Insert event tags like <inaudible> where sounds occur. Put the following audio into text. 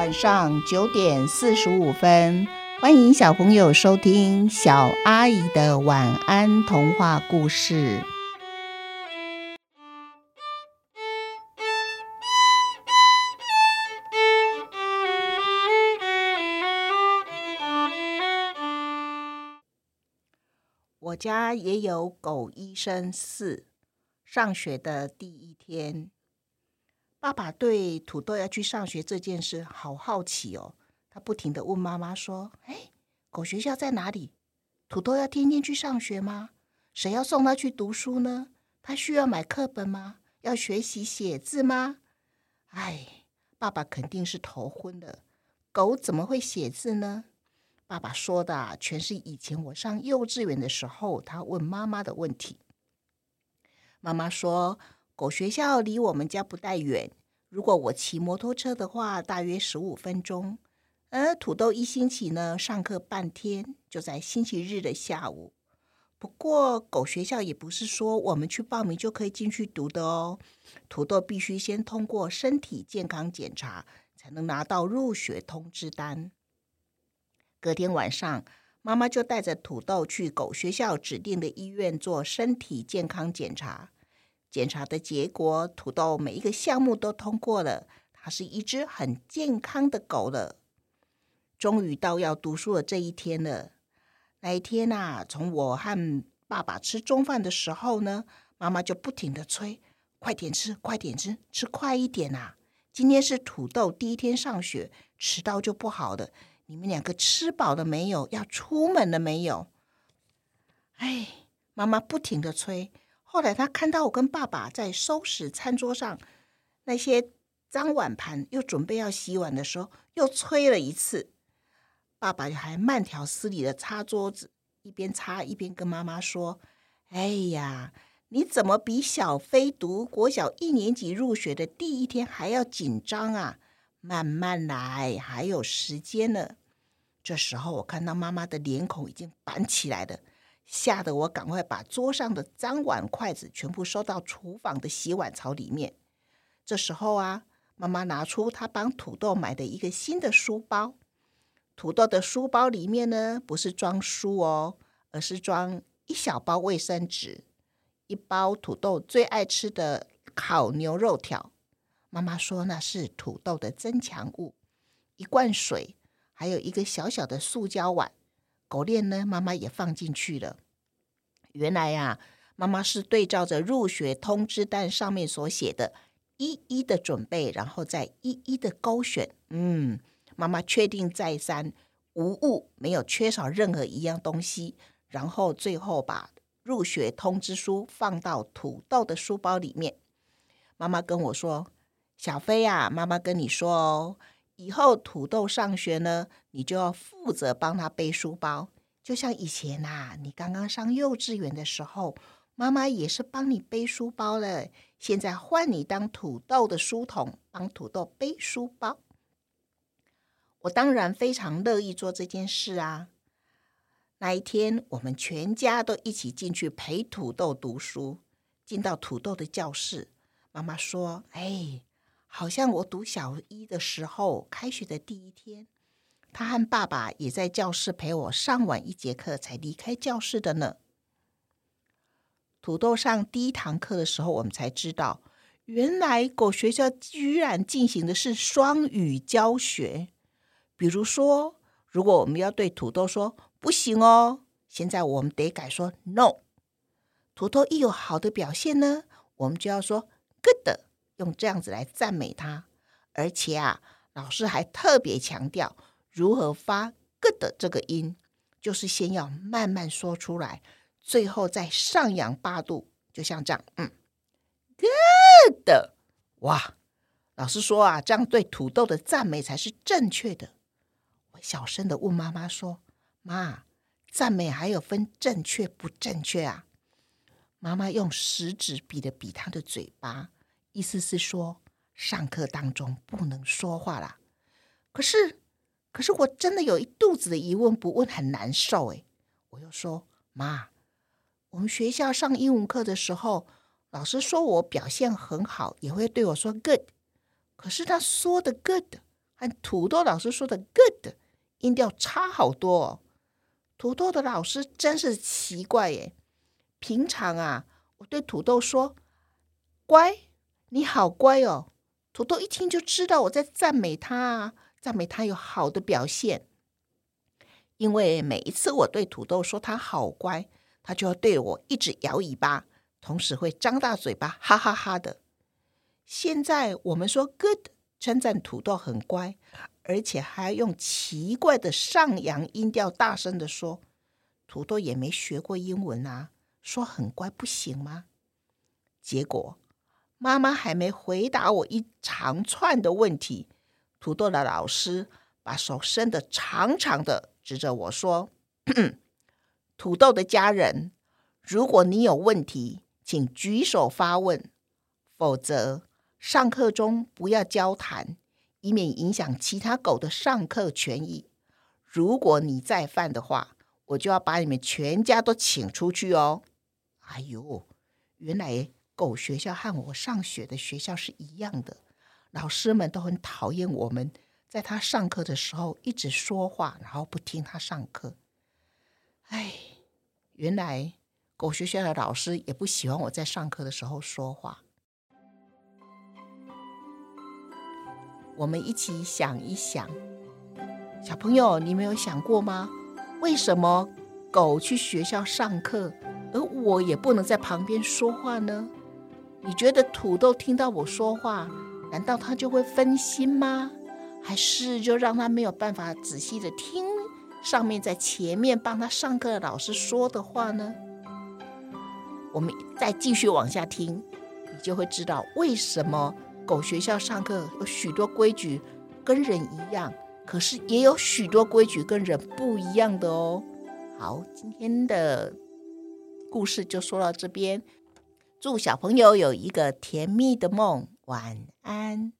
晚上九点四十五分，欢迎小朋友收听小阿姨的晚安童话故事。我家也有狗医生四，上学的第一天。爸爸对土豆要去上学这件事好好奇哦，他不停地问妈妈说：“哎，狗学校在哪里？土豆要天天去上学吗？谁要送他去读书呢？他需要买课本吗？要学习写字吗？”哎，爸爸肯定是头昏了。狗怎么会写字呢？爸爸说的全是以前我上幼稚园的时候他问妈妈的问题。妈妈说。狗学校离我们家不太远，如果我骑摩托车的话，大约十五分钟。而土豆一星期呢，上课半天，就在星期日的下午。不过，狗学校也不是说我们去报名就可以进去读的哦。土豆必须先通过身体健康检查，才能拿到入学通知单。隔天晚上，妈妈就带着土豆去狗学校指定的医院做身体健康检查。检查的结果，土豆每一个项目都通过了，它是一只很健康的狗了。终于到要读书的这一天了。那一天呐、从我和爸爸吃中饭的时候呢，妈妈就不停地催：“快点吃，快点吃，吃快一点啊！今天是土豆第一天上学，迟到就不好了。你们两个吃饱了没有？要出门了没有？”哎，妈妈不停地催。后来他看到我跟爸爸在收拾餐桌上那些脏碗盘，又准备要洗碗的时候，又催了一次。爸爸还慢条斯理的擦桌子，一边擦一边跟妈妈说：“哎呀，你怎么比小飞读国小一年级入学的第一天还要紧张啊？慢慢来，还有时间呢。”这时候我看到妈妈的脸孔已经板起来了。吓得我赶快把桌上的脏碗筷子全部收到厨房的洗碗槽里面。这时候啊，妈妈拿出她帮土豆买的一个新的书包。土豆的书包里面呢，不是装书哦，而是装一小包卫生纸，一包土豆最爱吃的烤牛肉条。妈妈说那是土豆的增强物。一罐水，还有一个小小的塑胶碗。狗链呢，妈妈也放进去了。原来呀，妈妈是对照着入学通知单上面所写的，一一的准备，然后再一一的勾选。嗯，妈妈确定再三无误，没有缺少任何一样东西，然后最后把入学通知书放到土豆的书包里面。妈妈跟我说：“小飞呀，妈妈跟你说哦。”以后土豆上学呢，你就要负责帮他背书包，就像以前呐，你刚刚上幼稚园的时候，妈妈也是帮你背书包了。现在换你当土豆的书童，帮土豆背书包。我当然非常乐意做这件事啊。那一天，我们全家都一起进去陪土豆读书。进到土豆的教室，妈妈说：“哎。”好像我读小一的时候，开学的第一天，他和爸爸也在教室陪我上完一节课才离开教室的呢。土豆上第一堂课的时候，我们才知道，原来狗学校居然进行的是双语教学。比如说，如果我们要对土豆说“不行哦”，现在我们得改说 “no”。土豆一有好的表现呢，我们就要说 “good”。用这样子来赞美他，而且啊，老师还特别强调如何发 “good” 这个音，就是先要慢慢说出来，最后再上扬八度，就像这样，嗯，“good”，哇！老师说啊，这样对土豆的赞美才是正确的。我小声的问妈妈说：“妈，赞美还有分正确不正确啊？”妈妈用食指比了比他的嘴巴。意思是说，上课当中不能说话啦。可是，可是我真的有一肚子的疑问，不问很难受诶。我又说，妈，我们学校上英文课的时候，老师说我表现很好，也会对我说 good。可是他说的 good，和土豆老师说的 “good” 音调差好多哦。土豆的老师真是奇怪耶！平常啊，我对土豆说“乖，你好乖哦”，土豆一听就知道我在赞美他啊，赞美他有好的表现。因为每一次我对土豆说他好乖，他就要对我一直摇尾巴，同时会张大嘴巴，哈哈哈的。现在我们说 “good”，称赞土豆很乖。而且还要用奇怪的上扬音调大声地说：“土豆也没学过英文啊，说很乖不行吗？”结果妈妈还没回答我一长串的问题，土豆的老师把手伸得长长的，指着我说：“ <clears throat> 土豆的家人，如果你有问题，请举手发问，否则上课中不要交谈。”以免影响其他狗的上课权益。如果你再犯的话，我就要把你们全家都请出去哦！哎呦，原来狗学校和我上学的学校是一样的，老师们都很讨厌我们在他上课的时候一直说话，然后不听他上课。哎，原来狗学校的老师也不喜欢我在上课的时候说话。我们一起想一想，小朋友，你没有想过吗？为什么狗去学校上课，而我也不能在旁边说话呢？你觉得土豆听到我说话，难道他就会分心吗？还是就让他没有办法仔细的听上面在前面帮他上课的老师说的话呢？我们再继续往下听，你就会知道为什么。狗学校上课有许多规矩跟人一样，可是也有许多规矩跟人不一样的哦。好，今天的故事就说到这边，祝小朋友有一个甜蜜的梦，晚安。